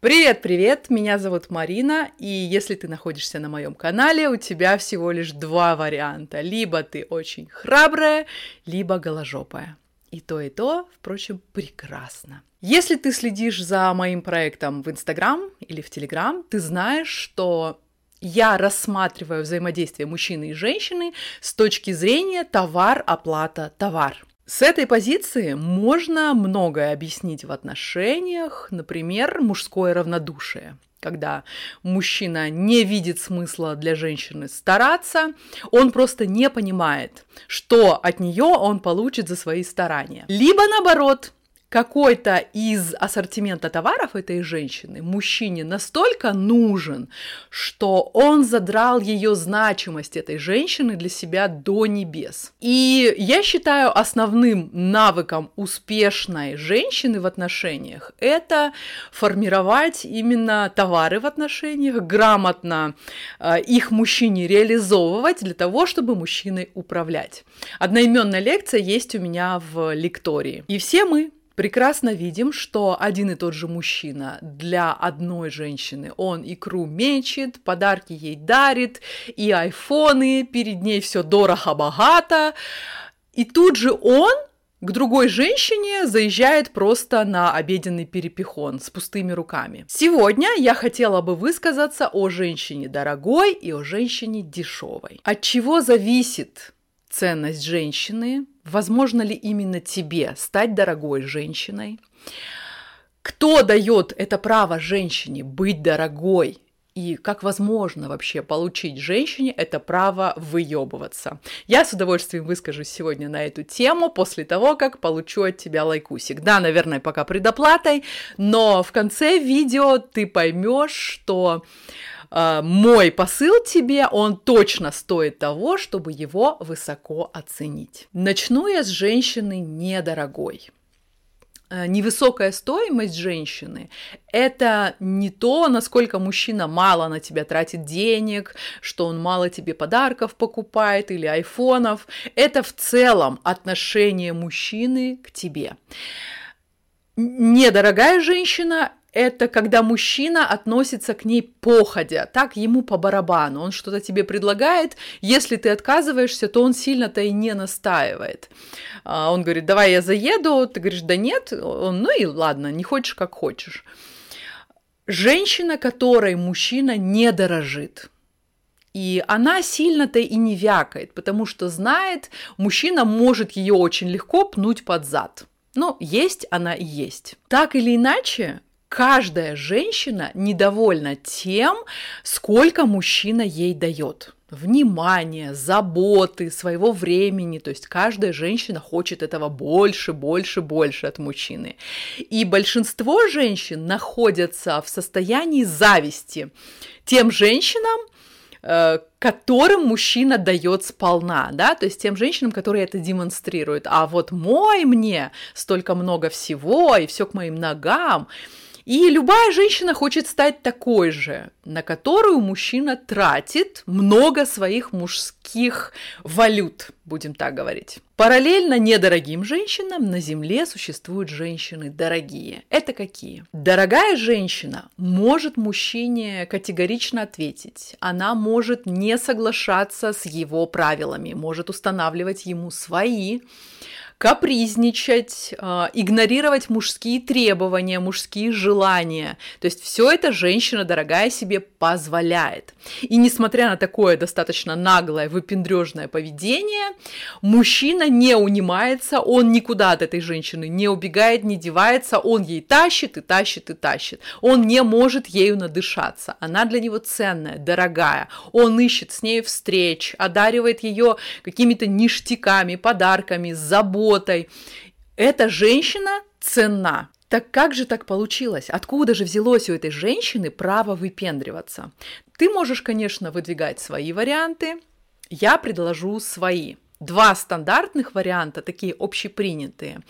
Привет-привет, меня зовут Марина, и если ты находишься на моем канале, у тебя всего лишь два варианта. Либо ты очень храбрая, либо голожопая. И то, и то, впрочем, прекрасно. Если ты следишь за моим проектом в Инстаграм или в Телеграм, ты знаешь, что я рассматриваю взаимодействие мужчины и женщины с точки зрения товар, оплата, товар. С этой позиции можно многое объяснить в отношениях, например, мужское равнодушие когда мужчина не видит смысла для женщины стараться, он просто не понимает, что от нее он получит за свои старания. Либо наоборот, какой-то из ассортимента товаров этой женщины мужчине настолько нужен, что он задрал ее значимость этой женщины для себя до небес. И я считаю основным навыком успешной женщины в отношениях это формировать именно товары в отношениях, грамотно э, их мужчине реализовывать для того, чтобы мужчиной управлять. Одноименная лекция есть у меня в лектории. И все мы прекрасно видим, что один и тот же мужчина для одной женщины, он икру мечет, подарки ей дарит, и айфоны, перед ней все дорого-богато, и тут же он к другой женщине заезжает просто на обеденный перепихон с пустыми руками. Сегодня я хотела бы высказаться о женщине дорогой и о женщине дешевой. От чего зависит ценность женщины, возможно ли именно тебе стать дорогой женщиной, кто дает это право женщине быть дорогой и как возможно вообще получить женщине это право выебываться. Я с удовольствием выскажусь сегодня на эту тему после того, как получу от тебя лайкусик. Да, наверное, пока предоплатой, но в конце видео ты поймешь, что э, мой посыл тебе, он точно стоит того, чтобы его высоко оценить. Начну я с женщины недорогой э, невысокая стоимость женщины – это не то, насколько мужчина мало на тебя тратит денег, что он мало тебе подарков покупает или айфонов. Это в целом отношение мужчины к тебе. Недорогая женщина это когда мужчина относится к ней походя, так ему по барабану, он что-то тебе предлагает, если ты отказываешься, то он сильно-то и не настаивает. А, он говорит, давай я заеду, ты говоришь, да нет, он, ну и ладно, не хочешь, как хочешь. Женщина, которой мужчина не дорожит, и она сильно-то и не вякает, потому что знает, мужчина может ее очень легко пнуть под зад. Ну, есть она и есть. Так или иначе, каждая женщина недовольна тем, сколько мужчина ей дает внимания, заботы, своего времени. То есть каждая женщина хочет этого больше, больше, больше от мужчины. И большинство женщин находятся в состоянии зависти тем женщинам, э, которым мужчина дает сполна, да, то есть тем женщинам, которые это демонстрируют. А вот мой мне столько много всего, и все к моим ногам, и любая женщина хочет стать такой же, на которую мужчина тратит много своих мужских валют, будем так говорить. Параллельно недорогим женщинам на Земле существуют женщины дорогие. Это какие? Дорогая женщина может мужчине категорично ответить. Она может не соглашаться с его правилами, может устанавливать ему свои капризничать, а, игнорировать мужские требования, мужские желания. То есть все это женщина дорогая себе позволяет. И несмотря на такое достаточно наглое, выпендрежное поведение, мужчина не унимается, он никуда от этой женщины не убегает, не девается, он ей тащит и тащит и тащит. Он не может ею надышаться. Она для него ценная, дорогая. Он ищет с ней встреч, одаривает ее какими-то ништяками, подарками, заботой, работой. Эта женщина ценна. Так как же так получилось? Откуда же взялось у этой женщины право выпендриваться? Ты можешь, конечно, выдвигать свои варианты. Я предложу свои. Два стандартных варианта, такие общепринятые.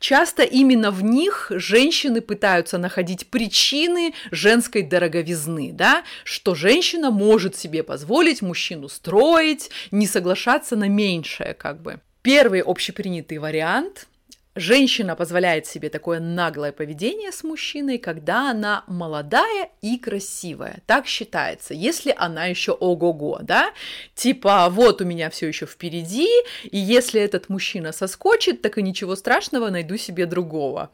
Часто именно в них женщины пытаются находить причины женской дороговизны, да, что женщина может себе позволить мужчину строить, не соглашаться на меньшее, как бы. Первый общепринятый вариант Женщина позволяет себе такое наглое поведение с мужчиной, когда она молодая и красивая. Так считается, если она еще ого-го, да? Типа, вот у меня все еще впереди, и если этот мужчина соскочит, так и ничего страшного, найду себе другого.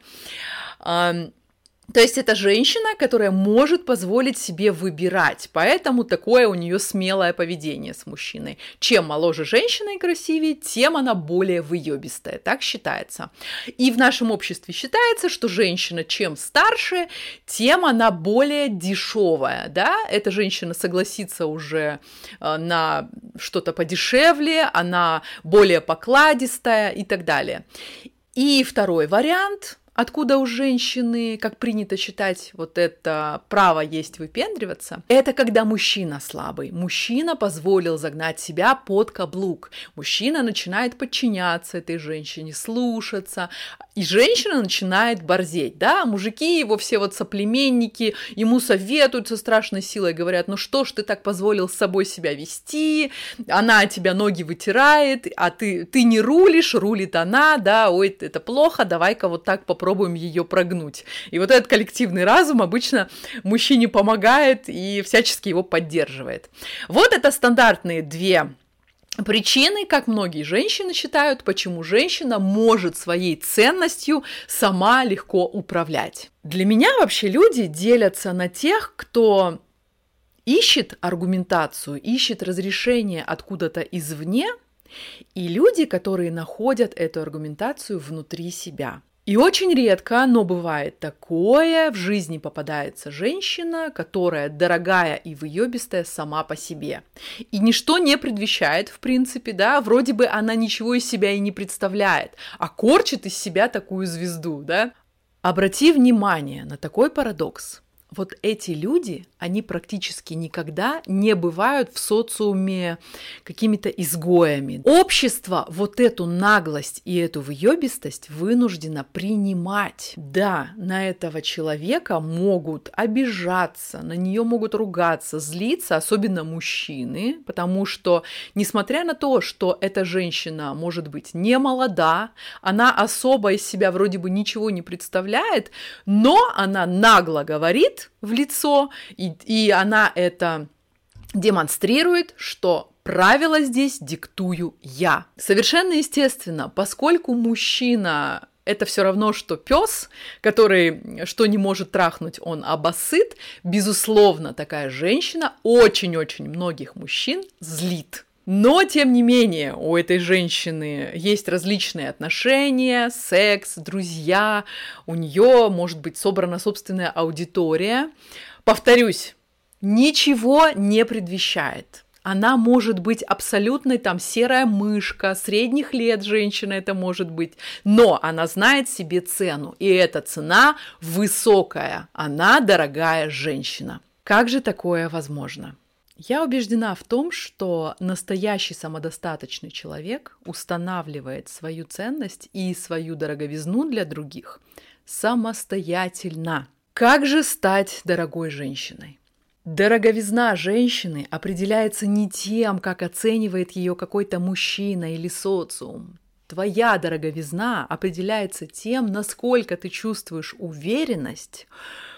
То есть это женщина, которая может позволить себе выбирать, поэтому такое у нее смелое поведение с мужчиной. Чем моложе женщина и красивее, тем она более выебистая, так считается. И в нашем обществе считается, что женщина чем старше, тем она более дешевая, да, эта женщина согласится уже э, на что-то подешевле, она более покладистая и так далее. И второй вариант – Откуда у женщины, как принято считать, вот это право есть выпендриваться? Это когда мужчина слабый. Мужчина позволил загнать себя под каблук. Мужчина начинает подчиняться этой женщине, слушаться. И женщина начинает борзеть, да? Мужики его все вот соплеменники, ему советуют со страшной силой, говорят, ну что ж ты так позволил с собой себя вести? Она тебя ноги вытирает, а ты, ты не рулишь, рулит она, да? Ой, это плохо, давай-ка вот так попробуем ее прогнуть. И вот этот коллективный разум обычно мужчине помогает и всячески его поддерживает. Вот это стандартные две Причины, как многие женщины считают, почему женщина может своей ценностью сама легко управлять. Для меня вообще люди делятся на тех, кто ищет аргументацию, ищет разрешение откуда-то извне, и люди, которые находят эту аргументацию внутри себя. И очень редко, но бывает такое, в жизни попадается женщина, которая дорогая и выебистая сама по себе. И ничто не предвещает, в принципе, да, вроде бы она ничего из себя и не представляет, а корчит из себя такую звезду, да. Обрати внимание на такой парадокс вот эти люди, они практически никогда не бывают в социуме какими-то изгоями. Общество вот эту наглость и эту въебистость вынуждено принимать. Да, на этого человека могут обижаться, на нее могут ругаться, злиться, особенно мужчины, потому что, несмотря на то, что эта женщина может быть не молода, она особо из себя вроде бы ничего не представляет, но она нагло в лицо, и, и она это демонстрирует, что правила здесь диктую я. Совершенно естественно, поскольку мужчина это все равно, что пес, который что не может трахнуть, он обосыт. Безусловно, такая женщина очень-очень многих мужчин злит. Но, тем не менее, у этой женщины есть различные отношения, секс, друзья, у нее может быть собрана собственная аудитория. Повторюсь, ничего не предвещает. Она может быть абсолютной там серая мышка, средних лет женщина это может быть, но она знает себе цену, и эта цена высокая, она дорогая женщина. Как же такое возможно? Я убеждена в том, что настоящий самодостаточный человек устанавливает свою ценность и свою дороговизну для других самостоятельно. Как же стать дорогой женщиной? Дороговизна женщины определяется не тем, как оценивает ее какой-то мужчина или социум. Твоя дороговизна определяется тем, насколько ты чувствуешь уверенность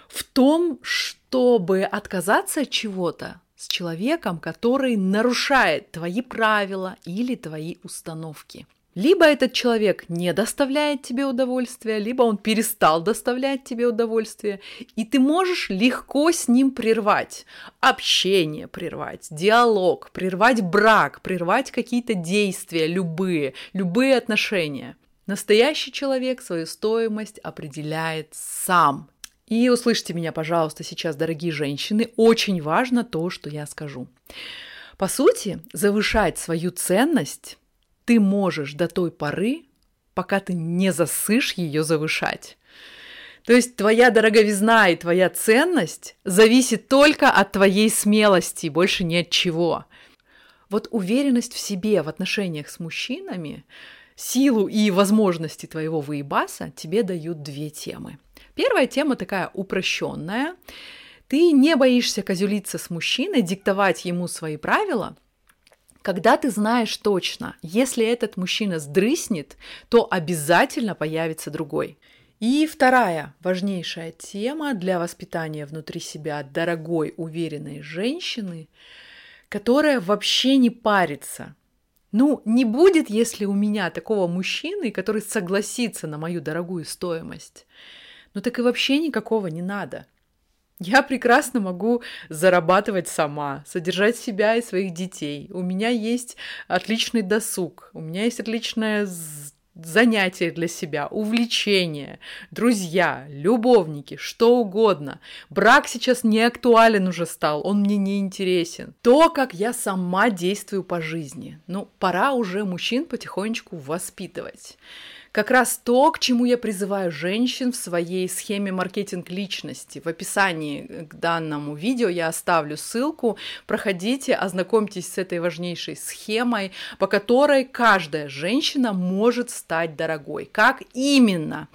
в том, чтобы отказаться от чего-то, с человеком, который нарушает твои правила или твои установки. Либо этот человек не доставляет тебе удовольствия, либо он перестал доставлять тебе удовольствие, и ты можешь легко с ним прервать общение, прервать диалог, прервать брак, прервать какие-то действия, любые, любые отношения. Настоящий человек свою стоимость определяет сам, и услышьте меня, пожалуйста, сейчас, дорогие женщины, очень важно то, что я скажу. По сути, завышать свою ценность ты можешь до той поры, пока ты не засышь ее завышать. То есть твоя дороговизна и твоя ценность зависит только от твоей смелости, больше ни от чего. Вот уверенность в себе в отношениях с мужчинами, силу и возможности твоего выебаса тебе дают две темы – Первая тема такая упрощенная. Ты не боишься козюлиться с мужчиной, диктовать ему свои правила, Когда ты знаешь точно, если этот мужчина сдрыснет, то обязательно появится другой. И вторая важнейшая тема для воспитания внутри себя дорогой, уверенной женщины, которая вообще не парится. Ну, не будет, если у меня такого мужчины, который согласится на мою дорогую стоимость. Ну так и вообще никакого не надо. Я прекрасно могу зарабатывать сама, содержать себя и своих детей. У меня есть отличный досуг, у меня есть отличное занятие для себя, увлечение, друзья, любовники, что угодно. Брак сейчас не актуален уже стал, он мне не интересен. То, как я сама действую по жизни. Ну, пора уже мужчин потихонечку воспитывать как раз то, к чему я призываю женщин в своей схеме маркетинг личности. В описании к данному видео я оставлю ссылку. Проходите, ознакомьтесь с этой важнейшей схемой, по которой каждая женщина может стать дорогой. Как именно?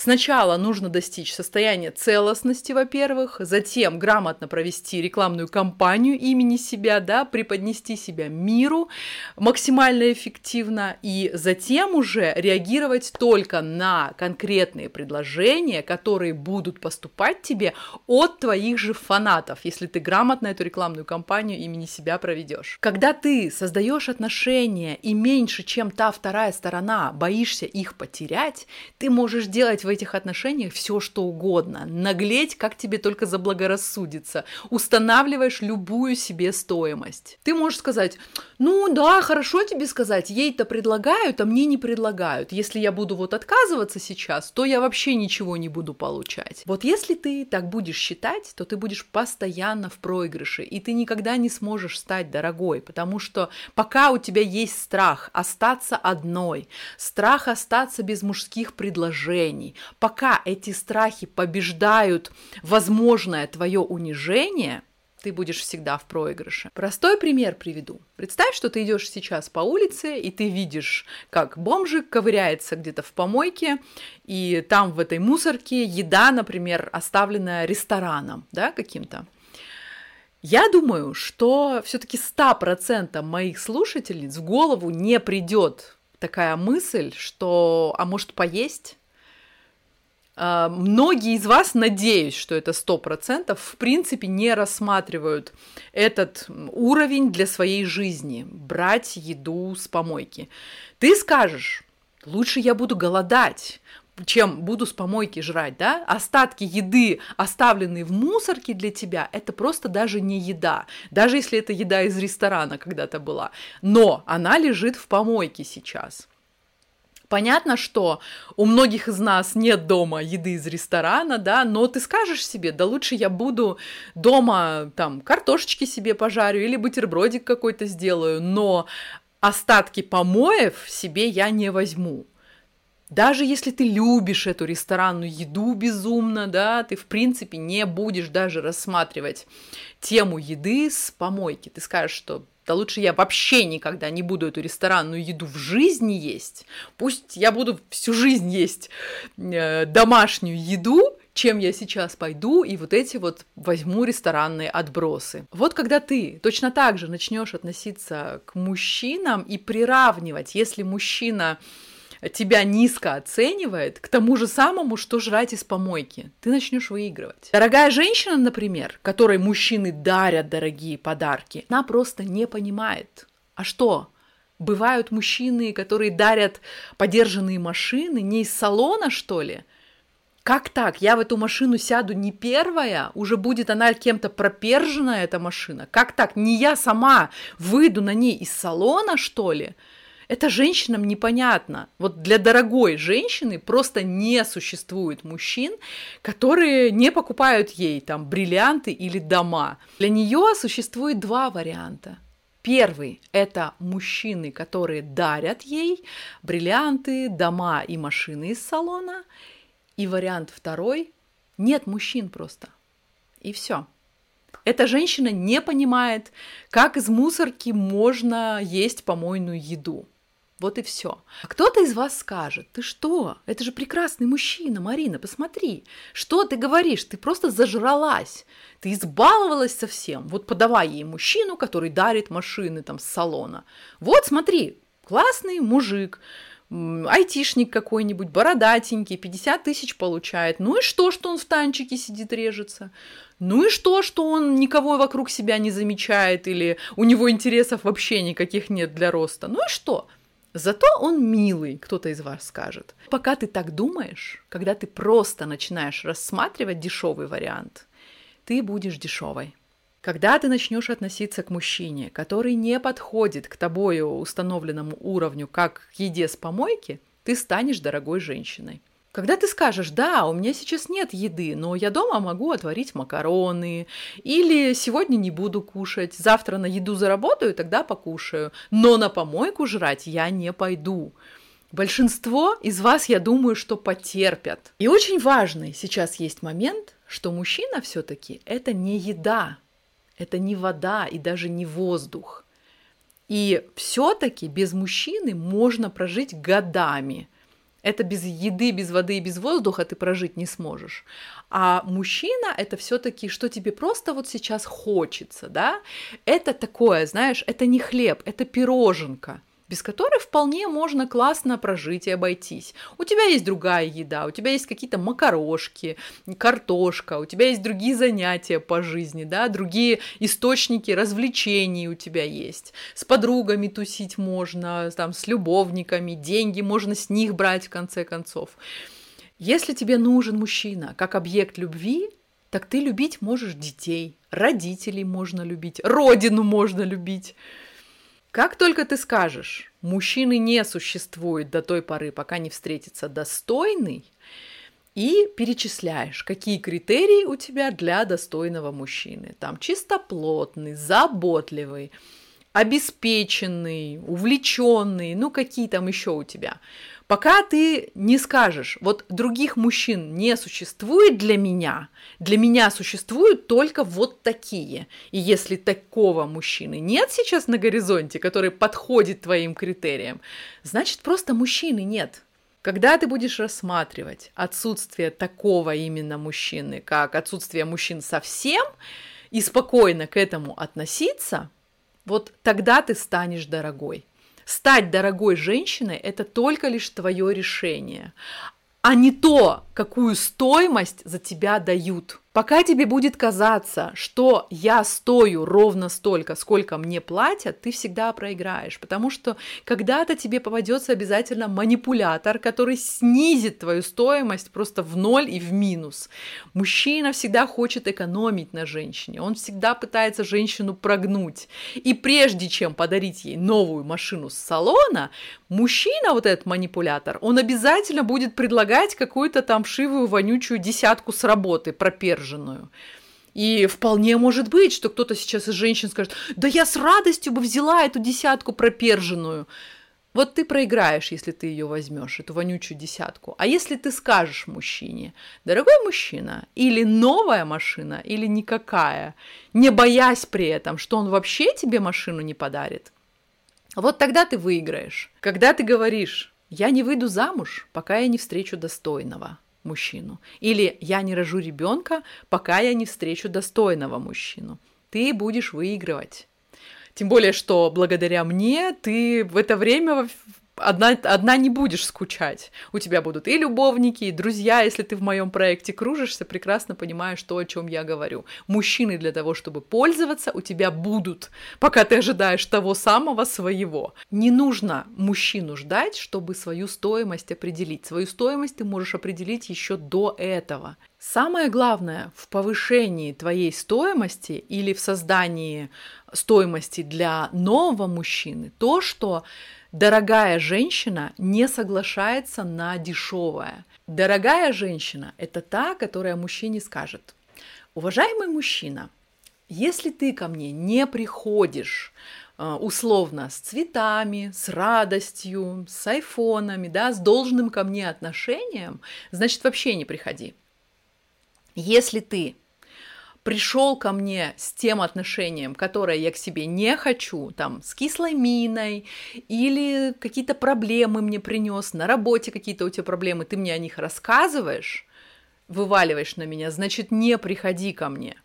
Сначала нужно достичь состояния целостности, во-первых, затем грамотно провести рекламную кампанию имени себя, да, преподнести себя миру максимально эффективно, и затем уже реагировать только на конкретные предложения, которые будут поступать тебе от твоих же фанатов, если ты грамотно эту рекламную кампанию имени себя проведешь. Когда ты создаешь отношения и меньше, чем та вторая сторона, боишься их потерять, ты можешь делать в этих отношениях все, что угодно, наглеть, как тебе только заблагорассудится, устанавливаешь любую себе стоимость. Ты можешь сказать, ну да, хорошо тебе сказать, ей-то предлагают, а мне не предлагают. Если я буду вот отказываться сейчас, то я вообще ничего не буду получать. Вот если ты так будешь считать, то ты будешь постоянно в проигрыше, и ты никогда не сможешь стать дорогой, потому что пока у тебя есть страх остаться одной, страх остаться без мужских предложений, пока эти страхи побеждают возможное твое унижение, ты будешь всегда в проигрыше. Простой пример приведу. Представь, что ты идешь сейчас по улице, и ты видишь, как бомжик ковыряется где-то в помойке, и там в этой мусорке еда, например, оставленная рестораном, да, каким-то. Я думаю, что все-таки 100% моих слушательниц в голову не придет такая мысль, что, а может, поесть? А, многие из вас, надеюсь, что это сто процентов, в принципе не рассматривают этот уровень для своей жизни, брать еду с помойки. Ты скажешь, лучше я буду голодать, чем буду с помойки жрать, да? Остатки еды, оставленные в мусорке для тебя, это просто даже не еда. Даже если это еда из ресторана когда-то была. Но она лежит в помойке сейчас. Понятно, что у многих из нас нет дома еды из ресторана, да, но ты скажешь себе, да лучше я буду дома там картошечки себе пожарю или бутербродик какой-то сделаю, но остатки помоев себе я не возьму. Даже если ты любишь эту ресторанную еду безумно, да, ты в принципе не будешь даже рассматривать тему еды с помойки. Ты скажешь, что да лучше я вообще никогда не буду эту ресторанную еду в жизни есть. Пусть я буду всю жизнь есть э, домашнюю еду, чем я сейчас пойду и вот эти вот возьму ресторанные отбросы. Вот когда ты точно так же начнешь относиться к мужчинам и приравнивать, если мужчина тебя низко оценивает, к тому же самому, что жрать из помойки. Ты начнешь выигрывать. Дорогая женщина, например, которой мужчины дарят дорогие подарки, она просто не понимает. А что? Бывают мужчины, которые дарят подержанные машины не из салона, что ли? Как так? Я в эту машину сяду не первая, уже будет она кем-то пропержена, эта машина. Как так? Не я сама выйду на ней из салона, что ли? Это женщинам непонятно. Вот для дорогой женщины просто не существует мужчин, которые не покупают ей там бриллианты или дома. Для нее существует два варианта. Первый – это мужчины, которые дарят ей бриллианты, дома и машины из салона. И вариант второй – нет мужчин просто. И все. Эта женщина не понимает, как из мусорки можно есть помойную еду. Вот и все. А кто-то из вас скажет, ты что? Это же прекрасный мужчина, Марина, посмотри. Что ты говоришь? Ты просто зажралась. Ты избаловалась совсем. Вот подавай ей мужчину, который дарит машины там с салона. Вот смотри, классный мужик, айтишник какой-нибудь, бородатенький, 50 тысяч получает. Ну и что, что он в танчике сидит, режется? Ну и что, что он никого вокруг себя не замечает или у него интересов вообще никаких нет для роста? Ну и что? Зато он милый, кто-то из вас скажет. Пока ты так думаешь, когда ты просто начинаешь рассматривать дешевый вариант, ты будешь дешевой. Когда ты начнешь относиться к мужчине, который не подходит к тобою установленному уровню, как к еде с помойки, ты станешь дорогой женщиной. Когда ты скажешь, да, у меня сейчас нет еды, но я дома могу отварить макароны, или сегодня не буду кушать, завтра на еду заработаю, тогда покушаю, но на помойку жрать я не пойду. Большинство из вас, я думаю, что потерпят. И очень важный сейчас есть момент, что мужчина все-таки это не еда, это не вода и даже не воздух. И все-таки без мужчины можно прожить годами – это без еды, без воды и без воздуха ты прожить не сможешь. А мужчина это все-таки, что тебе просто вот сейчас хочется, да? Это такое, знаешь, это не хлеб, это пироженка без которой вполне можно классно прожить и обойтись. У тебя есть другая еда, у тебя есть какие-то макарошки, картошка, у тебя есть другие занятия по жизни, да, другие источники развлечений у тебя есть. С подругами тусить можно, там, с любовниками, деньги можно с них брать в конце концов. Если тебе нужен мужчина как объект любви, так ты любить можешь детей, родителей можно любить, родину можно любить. Как только ты скажешь, мужчины не существует до той поры, пока не встретится достойный, и перечисляешь, какие критерии у тебя для достойного мужчины. Там чистоплотный, заботливый, обеспеченный, увлеченный, ну какие там еще у тебя. Пока ты не скажешь, вот других мужчин не существует для меня, для меня существуют только вот такие. И если такого мужчины нет сейчас на горизонте, который подходит твоим критериям, значит просто мужчины нет. Когда ты будешь рассматривать отсутствие такого именно мужчины, как отсутствие мужчин совсем, и спокойно к этому относиться, вот тогда ты станешь дорогой. Стать дорогой женщиной – это только лишь твое решение, а не то, какую стоимость за тебя дают. Пока тебе будет казаться, что я стою ровно столько, сколько мне платят, ты всегда проиграешь, потому что когда-то тебе попадется обязательно манипулятор, который снизит твою стоимость просто в ноль и в минус. Мужчина всегда хочет экономить на женщине, он всегда пытается женщину прогнуть. И прежде чем подарить ей новую машину с салона, мужчина, вот этот манипулятор, он обязательно будет предлагать какую-то там шивую вонючую десятку с работы проперженную подержанную. И вполне может быть, что кто-то сейчас из женщин скажет, да я с радостью бы взяла эту десятку проперженную. Вот ты проиграешь, если ты ее возьмешь, эту вонючую десятку. А если ты скажешь мужчине, дорогой мужчина, или новая машина, или никакая, не боясь при этом, что он вообще тебе машину не подарит, вот тогда ты выиграешь. Когда ты говоришь, я не выйду замуж, пока я не встречу достойного мужчину. Или я не рожу ребенка, пока я не встречу достойного мужчину. Ты будешь выигрывать. Тем более, что благодаря мне ты в это время одна, одна не будешь скучать. У тебя будут и любовники, и друзья, если ты в моем проекте кружишься, прекрасно понимаешь то, о чем я говорю. Мужчины для того, чтобы пользоваться, у тебя будут, пока ты ожидаешь того самого своего. Не нужно мужчину ждать, чтобы свою стоимость определить. Свою стоимость ты можешь определить еще до этого. Самое главное в повышении твоей стоимости или в создании стоимости для нового мужчины то, что Дорогая женщина не соглашается на дешевое. Дорогая женщина – это та, которая мужчине скажет, уважаемый мужчина, если ты ко мне не приходишь э, условно с цветами, с радостью, с айфонами, да, с должным ко мне отношением, значит вообще не приходи. Если ты пришел ко мне с тем отношением, которое я к себе не хочу, там, с кислой миной, или какие-то проблемы мне принес, на работе какие-то у тебя проблемы, ты мне о них рассказываешь, вываливаешь на меня, значит, не приходи ко мне.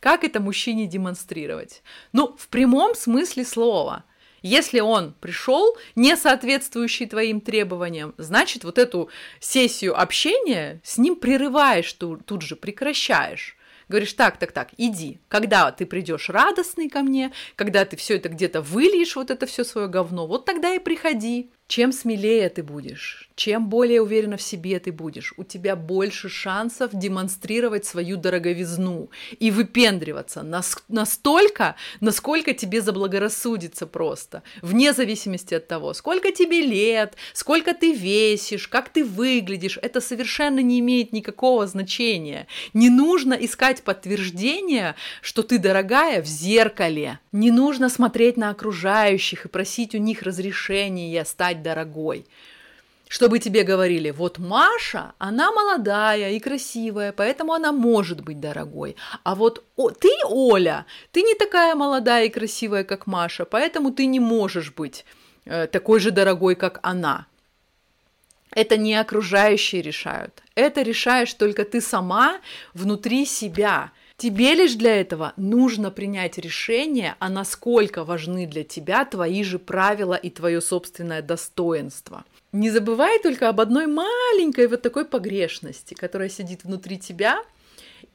Как это мужчине демонстрировать? Ну, в прямом смысле слова – если он пришел, не соответствующий твоим требованиям, значит, вот эту сессию общения с ним прерываешь, тут, тут же прекращаешь. Говоришь, так, так, так, иди. Когда ты придешь радостный ко мне, когда ты все это где-то выльешь, вот это все свое говно, вот тогда и приходи. Чем смелее ты будешь, чем более уверенно в себе ты будешь, у тебя больше шансов демонстрировать свою дороговизну и выпендриваться настолько, насколько тебе заблагорассудится просто, вне зависимости от того, сколько тебе лет, сколько ты весишь, как ты выглядишь, это совершенно не имеет никакого значения. Не нужно искать подтверждение, что ты дорогая в зеркале. Не нужно смотреть на окружающих и просить у них разрешения стать стать дорогой. Чтобы тебе говорили, вот Маша, она молодая и красивая, поэтому она может быть дорогой. А вот о, ты, Оля, ты не такая молодая и красивая, как Маша, поэтому ты не можешь быть э, такой же дорогой, как она. Это не окружающие решают. Это решаешь только ты сама внутри себя – Тебе лишь для этого нужно принять решение, а насколько важны для тебя твои же правила и твое собственное достоинство. Не забывай только об одной маленькой вот такой погрешности, которая сидит внутри тебя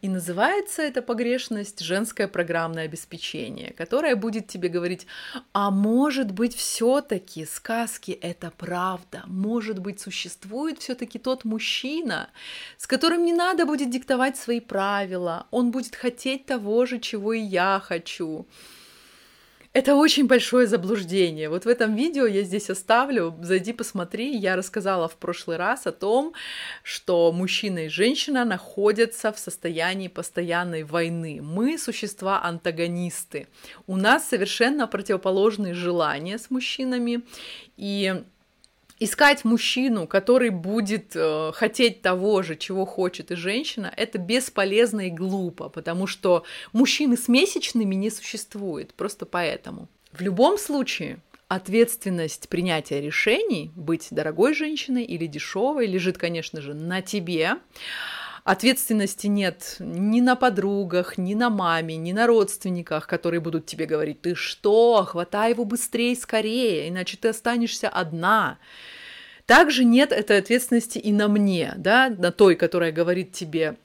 и называется эта погрешность женское программное обеспечение, которое будет тебе говорить, а может быть все-таки сказки это правда, может быть существует все-таки тот мужчина, с которым не надо будет диктовать свои правила, он будет хотеть того же, чего и я хочу. Это очень большое заблуждение. Вот в этом видео я здесь оставлю, зайди посмотри. Я рассказала в прошлый раз о том, что мужчина и женщина находятся в состоянии постоянной войны. Мы существа антагонисты. У нас совершенно противоположные желания с мужчинами. И искать мужчину, который будет э, хотеть того же, чего хочет и женщина, это бесполезно и глупо, потому что мужчины с месячными не существует, просто поэтому. В любом случае, ответственность принятия решений, быть дорогой женщиной или дешевой, лежит, конечно же, на тебе. Ответственности нет ни на подругах, ни на маме, ни на родственниках, которые будут тебе говорить, ты что, хватай его быстрее, скорее, иначе ты останешься одна. Также нет этой ответственности и на мне, да, на той, которая говорит тебе,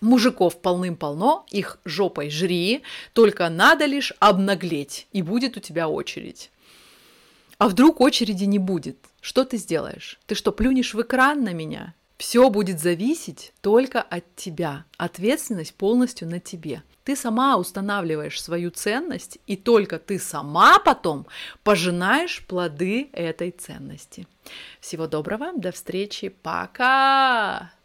Мужиков полным-полно, их жопой жри, только надо лишь обнаглеть, и будет у тебя очередь. А вдруг очереди не будет? Что ты сделаешь? Ты что, плюнешь в экран на меня? Все будет зависеть только от тебя. Ответственность полностью на тебе. Ты сама устанавливаешь свою ценность, и только ты сама потом пожинаешь плоды этой ценности. Всего доброго, до встречи, пока!